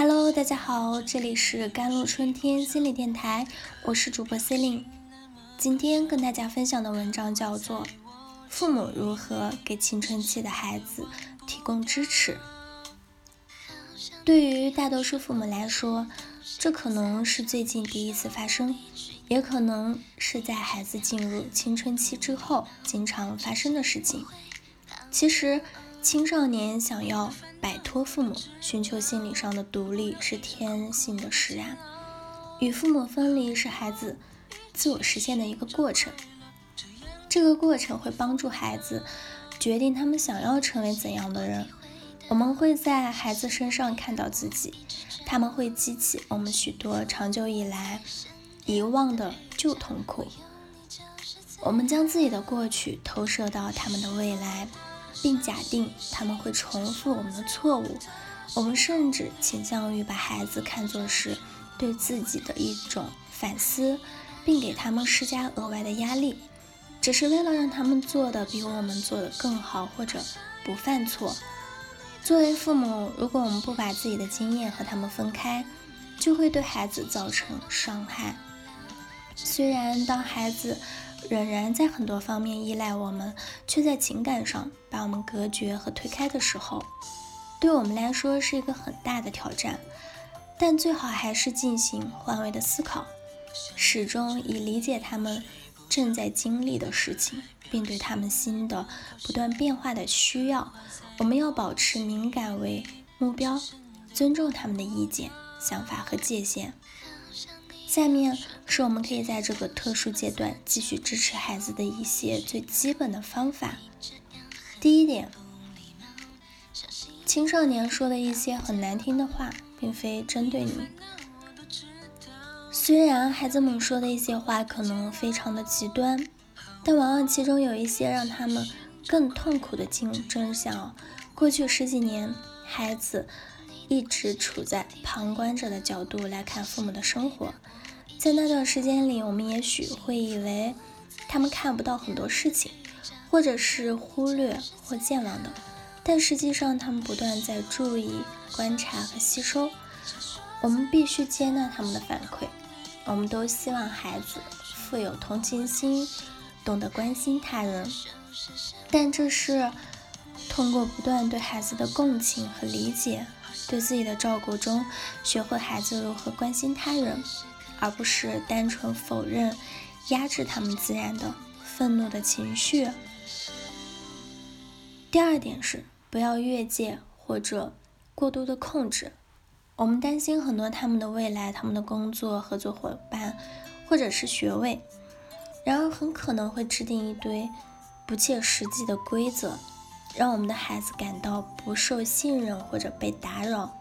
Hello，大家好，这里是甘露春天心理电台，我是主播 Celine。今天跟大家分享的文章叫做《父母如何给青春期的孩子提供支持》。对于大多数父母来说，这可能是最近第一次发生，也可能是在孩子进入青春期之后经常发生的事情。其实，青少年想要摆脱父母，寻求心理上的独立是天性的使然。与父母分离是孩子自我实现的一个过程。这个过程会帮助孩子决定他们想要成为怎样的人。我们会在孩子身上看到自己，他们会激起我们许多长久以来遗忘的旧痛苦。我们将自己的过去投射到他们的未来。并假定他们会重复我们的错误，我们甚至倾向于把孩子看作是对自己的一种反思，并给他们施加额外的压力，只是为了让他们做的比我们做的更好，或者不犯错。作为父母，如果我们不把自己的经验和他们分开，就会对孩子造成伤害。虽然当孩子，仍然在很多方面依赖我们，却在情感上把我们隔绝和推开的时候，对我们来说是一个很大的挑战。但最好还是进行换位的思考，始终以理解他们正在经历的事情，并对他们新的、不断变化的需要，我们要保持敏感为目标，尊重他们的意见、想法和界限。下面是我们可以在这个特殊阶段继续支持孩子的一些最基本的方法。第一点，青少年说的一些很难听的话，并非针对你。虽然孩子们说的一些话可能非常的极端，但往往其中有一些让他们更痛苦的真真相。过去十几年，孩子一直处在旁观者的角度来看父母的生活。在那段时间里，我们也许会以为他们看不到很多事情，或者是忽略或健忘的，但实际上他们不断在注意、观察和吸收。我们必须接纳他们的反馈。我们都希望孩子富有同情心，懂得关心他人，但这是通过不断对孩子的共情和理解，对自己的照顾中，学会孩子如何关心他人。而不是单纯否认、压制他们自然的愤怒的情绪。第二点是不要越界或者过度的控制。我们担心很多他们的未来、他们的工作、合作伙伴或者是学位，然而很可能会制定一堆不切实际的规则，让我们的孩子感到不受信任或者被打扰。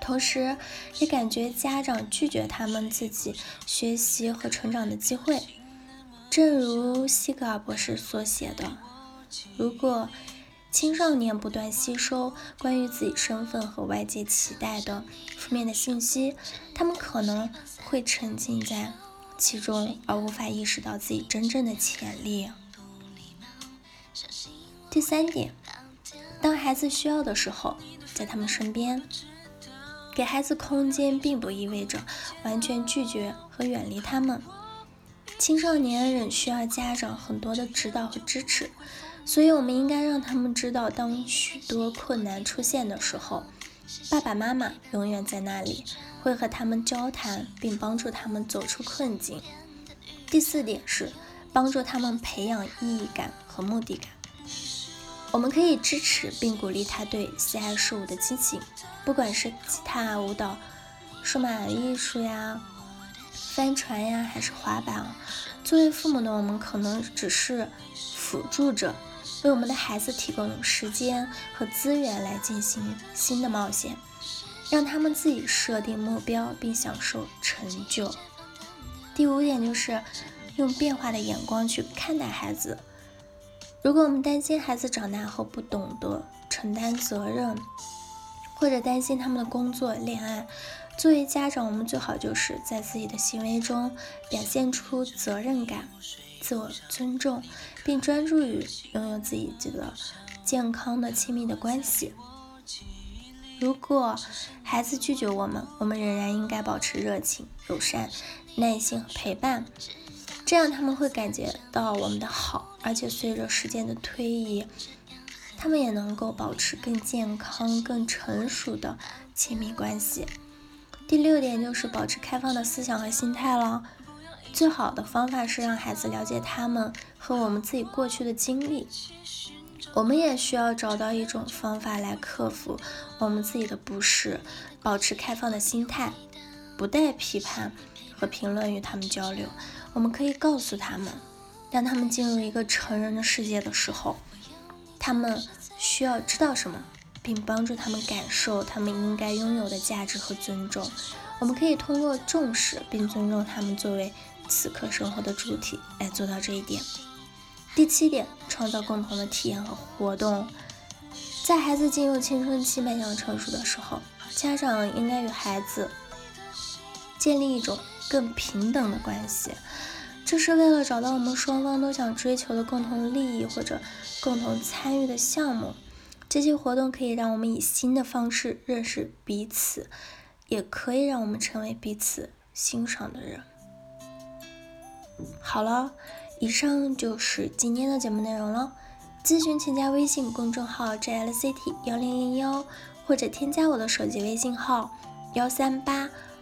同时，也感觉家长拒绝他们自己学习和成长的机会。正如西格尔博士所写的：“如果青少年不断吸收关于自己身份和外界期待的负面的信息，他们可能会沉浸在其中，而无法意识到自己真正的潜力。”第三点，当孩子需要的时候，在他们身边。给孩子空间，并不意味着完全拒绝和远离他们。青少年人需要家长很多的指导和支持，所以我们应该让他们知道，当许多困难出现的时候，爸爸妈妈永远在那里，会和他们交谈，并帮助他们走出困境。第四点是帮助他们培养意义感和目的感。我们可以支持并鼓励他对喜爱事物的激情，不管是吉他、舞蹈、数码艺术呀、帆船呀，还是滑板。作为父母的我们，可能只是辅助者，为我们的孩子提供时间和资源来进行新的冒险，让他们自己设定目标并享受成就。第五点就是用变化的眼光去看待孩子。如果我们担心孩子长大后不懂得承担责任，或者担心他们的工作、恋爱，作为家长，我们最好就是在自己的行为中表现出责任感、自我尊重，并专注于拥有自己这个健康的亲密的关系。如果孩子拒绝我们，我们仍然应该保持热情、友善、耐心和陪伴，这样他们会感觉到我们的好，而且随着时间的推移，他们也能够保持更健康、更成熟的亲密关系。第六点就是保持开放的思想和心态了。最好的方法是让孩子了解他们和我们自己过去的经历。我们也需要找到一种方法来克服我们自己的不适，保持开放的心态，不带批判和评论与他们交流。我们可以告诉他们，当他们进入一个成人的世界的时候，他们需要知道什么，并帮助他们感受他们应该拥有的价值和尊重。我们可以通过重视并尊重他们作为此刻生活的主体来做到这一点。第七点，创造共同的体验和活动。在孩子进入青春期迈向成熟的时候，家长应该与孩子建立一种更平等的关系，这是为了找到我们双方都想追求的共同利益或者共同参与的项目。这些活动可以让我们以新的方式认识彼此，也可以让我们成为彼此欣赏的人。好了。以上就是今天的节目内容了。咨询请加微信公众号 jlct 幺零零幺，或者添加我的手机微信号幺三八